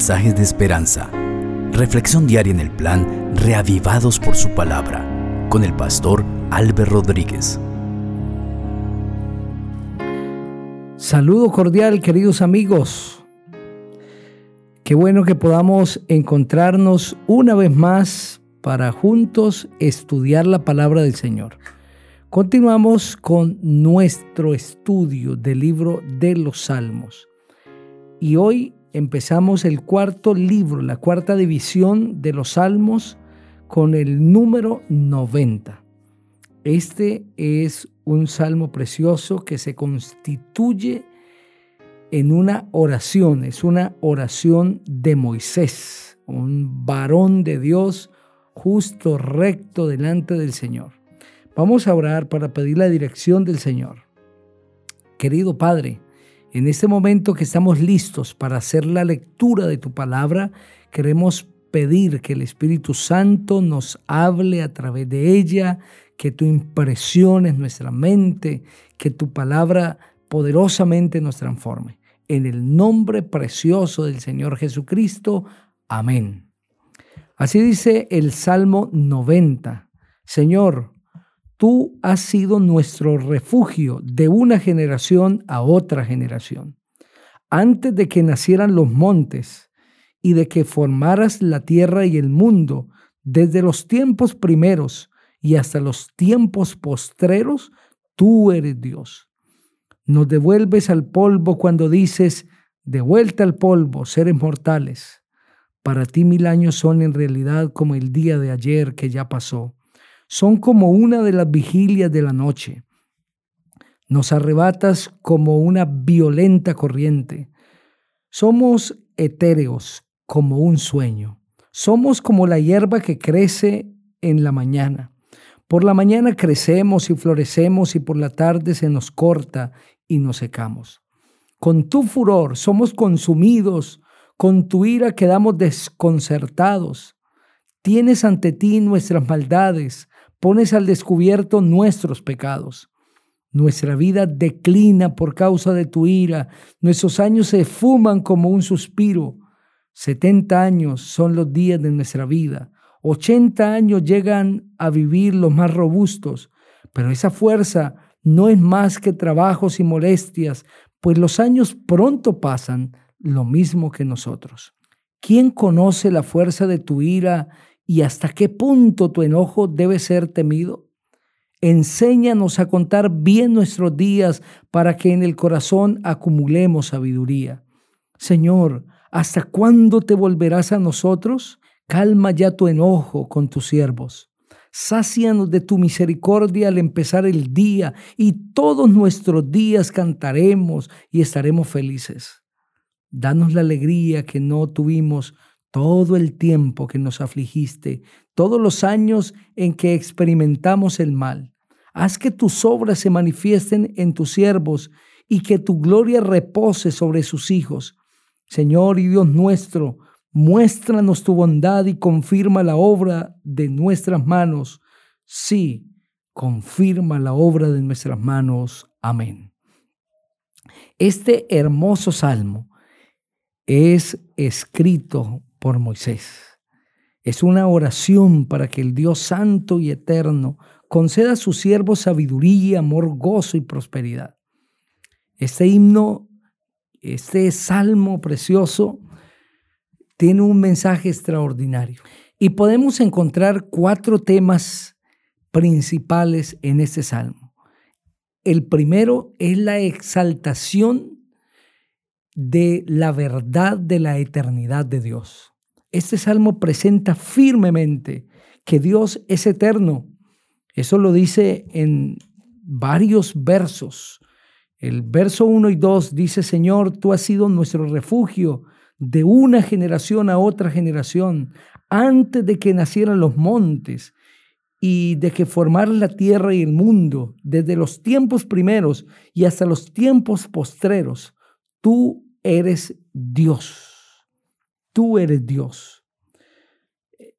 mensajes de esperanza. Reflexión diaria en el plan Reavivados por su palabra con el pastor Álvaro Rodríguez. Saludo cordial, queridos amigos. Qué bueno que podamos encontrarnos una vez más para juntos estudiar la palabra del Señor. Continuamos con nuestro estudio del libro de los Salmos. Y hoy empezamos el cuarto libro, la cuarta división de los Salmos con el número 90. Este es un salmo precioso que se constituye en una oración, es una oración de Moisés, un varón de Dios justo, recto delante del Señor. Vamos a orar para pedir la dirección del Señor. Querido Padre, en este momento que estamos listos para hacer la lectura de tu palabra, queremos pedir que el Espíritu Santo nos hable a través de ella, que tú impresiones nuestra mente, que tu palabra poderosamente nos transforme. En el nombre precioso del Señor Jesucristo. Amén. Así dice el Salmo 90. Señor, tú has sido nuestro refugio de una generación a otra generación. Antes de que nacieran los montes y de que formaras la tierra y el mundo, desde los tiempos primeros, y hasta los tiempos postreros, tú eres Dios. Nos devuelves al polvo cuando dices, de vuelta al polvo, seres mortales. Para ti mil años son en realidad como el día de ayer que ya pasó. Son como una de las vigilias de la noche. Nos arrebatas como una violenta corriente. Somos etéreos como un sueño. Somos como la hierba que crece en la mañana. Por la mañana crecemos y florecemos y por la tarde se nos corta y nos secamos. Con tu furor somos consumidos, con tu ira quedamos desconcertados. Tienes ante ti nuestras maldades, pones al descubierto nuestros pecados. Nuestra vida declina por causa de tu ira, nuestros años se fuman como un suspiro. Setenta años son los días de nuestra vida 80 años llegan a vivir los más robustos, pero esa fuerza no es más que trabajos y molestias, pues los años pronto pasan lo mismo que nosotros. ¿Quién conoce la fuerza de tu ira y hasta qué punto tu enojo debe ser temido? Enséñanos a contar bien nuestros días para que en el corazón acumulemos sabiduría. Señor, ¿hasta cuándo te volverás a nosotros? Calma ya tu enojo con tus siervos. Sácianos de tu misericordia al empezar el día y todos nuestros días cantaremos y estaremos felices. Danos la alegría que no tuvimos todo el tiempo que nos afligiste, todos los años en que experimentamos el mal. Haz que tus obras se manifiesten en tus siervos y que tu gloria repose sobre sus hijos. Señor y Dios nuestro, Muéstranos tu bondad y confirma la obra de nuestras manos. Sí, confirma la obra de nuestras manos. Amén. Este hermoso salmo es escrito por Moisés. Es una oración para que el Dios santo y eterno conceda a sus siervos sabiduría, amor, gozo y prosperidad. Este himno, este salmo precioso, tiene un mensaje extraordinario. Y podemos encontrar cuatro temas principales en este salmo. El primero es la exaltación de la verdad de la eternidad de Dios. Este salmo presenta firmemente que Dios es eterno. Eso lo dice en varios versos. El verso 1 y 2 dice, Señor, tú has sido nuestro refugio de una generación a otra generación, antes de que nacieran los montes y de que formaran la tierra y el mundo, desde los tiempos primeros y hasta los tiempos postreros, tú eres Dios. Tú eres Dios.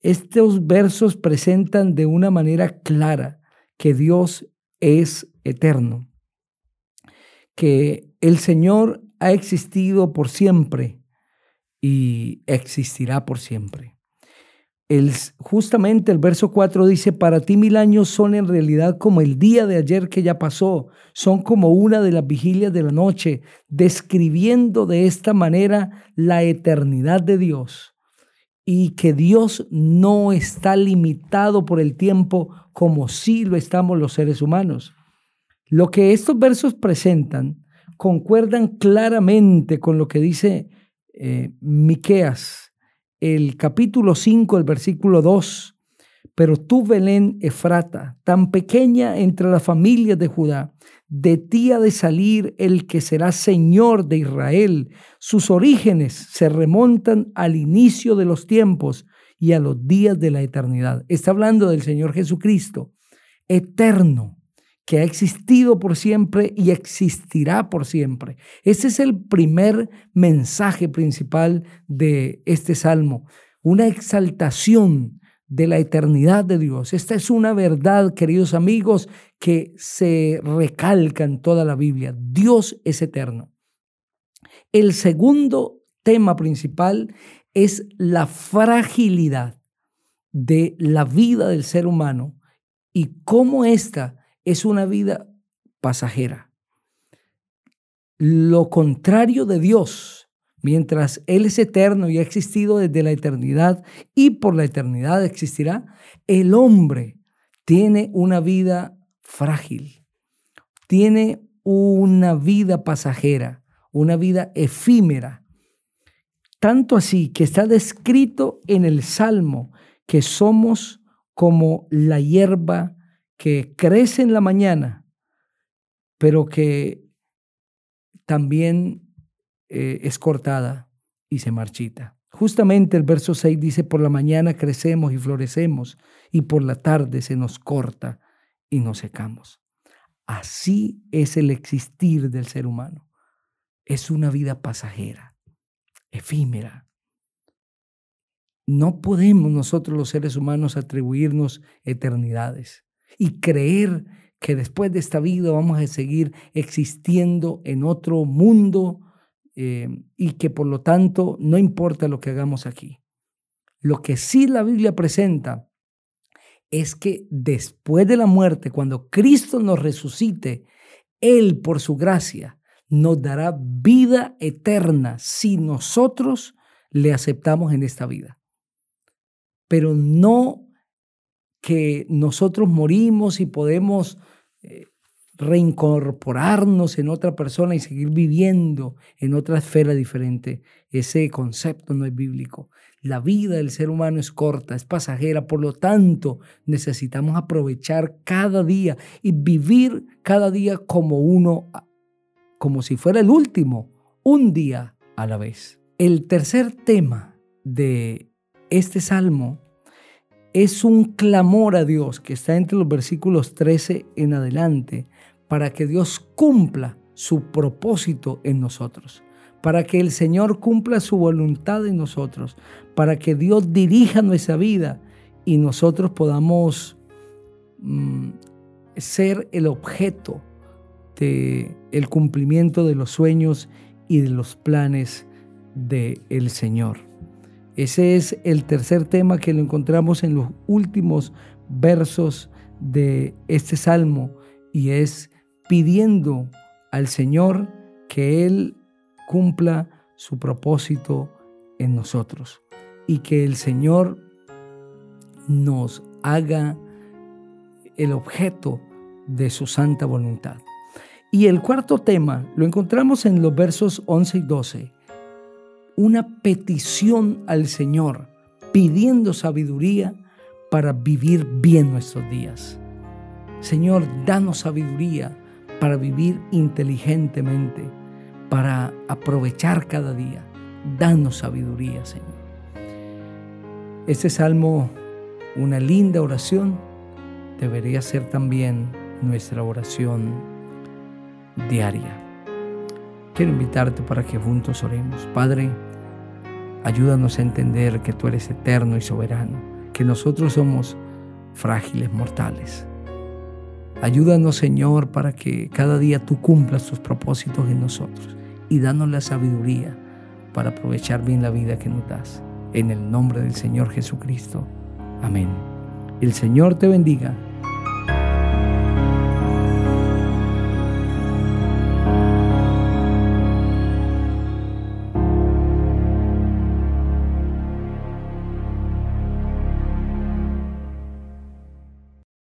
Estos versos presentan de una manera clara que Dios es eterno, que el Señor ha existido por siempre y existirá por siempre. Justamente el verso 4 dice, para ti mil años son en realidad como el día de ayer que ya pasó, son como una de las vigilias de la noche, describiendo de esta manera la eternidad de Dios. Y que Dios no está limitado por el tiempo como si lo estamos los seres humanos. Lo que estos versos presentan concuerdan claramente con lo que dice eh, Miqueas, el capítulo 5, el versículo 2. Pero tú, Belén Efrata, tan pequeña entre las familias de Judá, de ti ha de salir el que será Señor de Israel. Sus orígenes se remontan al inicio de los tiempos y a los días de la eternidad. Está hablando del Señor Jesucristo, eterno, que ha existido por siempre y existirá por siempre. Ese es el primer mensaje principal de este salmo, una exaltación de la eternidad de Dios. Esta es una verdad, queridos amigos, que se recalca en toda la Biblia. Dios es eterno. El segundo tema principal es la fragilidad de la vida del ser humano y cómo esta es una vida pasajera. Lo contrario de Dios, mientras Él es eterno y ha existido desde la eternidad y por la eternidad existirá, el hombre tiene una vida frágil, tiene una vida pasajera, una vida efímera. Tanto así que está descrito en el Salmo que somos como la hierba que crece en la mañana, pero que también eh, es cortada y se marchita. Justamente el verso 6 dice, por la mañana crecemos y florecemos, y por la tarde se nos corta y nos secamos. Así es el existir del ser humano. Es una vida pasajera, efímera. No podemos nosotros los seres humanos atribuirnos eternidades y creer que después de esta vida vamos a seguir existiendo en otro mundo eh, y que por lo tanto no importa lo que hagamos aquí. Lo que sí la Biblia presenta es que después de la muerte, cuando Cristo nos resucite, Él por su gracia nos dará vida eterna si nosotros le aceptamos en esta vida. Pero no que nosotros morimos y podemos eh, reincorporarnos en otra persona y seguir viviendo en otra esfera diferente. Ese concepto no es bíblico. La vida del ser humano es corta, es pasajera, por lo tanto necesitamos aprovechar cada día y vivir cada día como uno, como si fuera el último, un día a la vez. El tercer tema de este salmo es un clamor a Dios que está entre los versículos 13 en adelante para que Dios cumpla su propósito en nosotros, para que el Señor cumpla su voluntad en nosotros, para que Dios dirija nuestra vida y nosotros podamos mm, ser el objeto de el cumplimiento de los sueños y de los planes del el Señor. Ese es el tercer tema que lo encontramos en los últimos versos de este salmo y es pidiendo al Señor que Él cumpla su propósito en nosotros y que el Señor nos haga el objeto de su santa voluntad. Y el cuarto tema lo encontramos en los versos 11 y 12 una petición al Señor, pidiendo sabiduría para vivir bien nuestros días. Señor, danos sabiduría para vivir inteligentemente, para aprovechar cada día. Danos sabiduría, Señor. Este salmo, una linda oración, debería ser también nuestra oración diaria. Quiero invitarte para que juntos oremos. Padre, ayúdanos a entender que tú eres eterno y soberano, que nosotros somos frágiles mortales. Ayúdanos, Señor, para que cada día tú cumplas tus propósitos en nosotros y danos la sabiduría para aprovechar bien la vida que nos das. En el nombre del Señor Jesucristo. Amén. El Señor te bendiga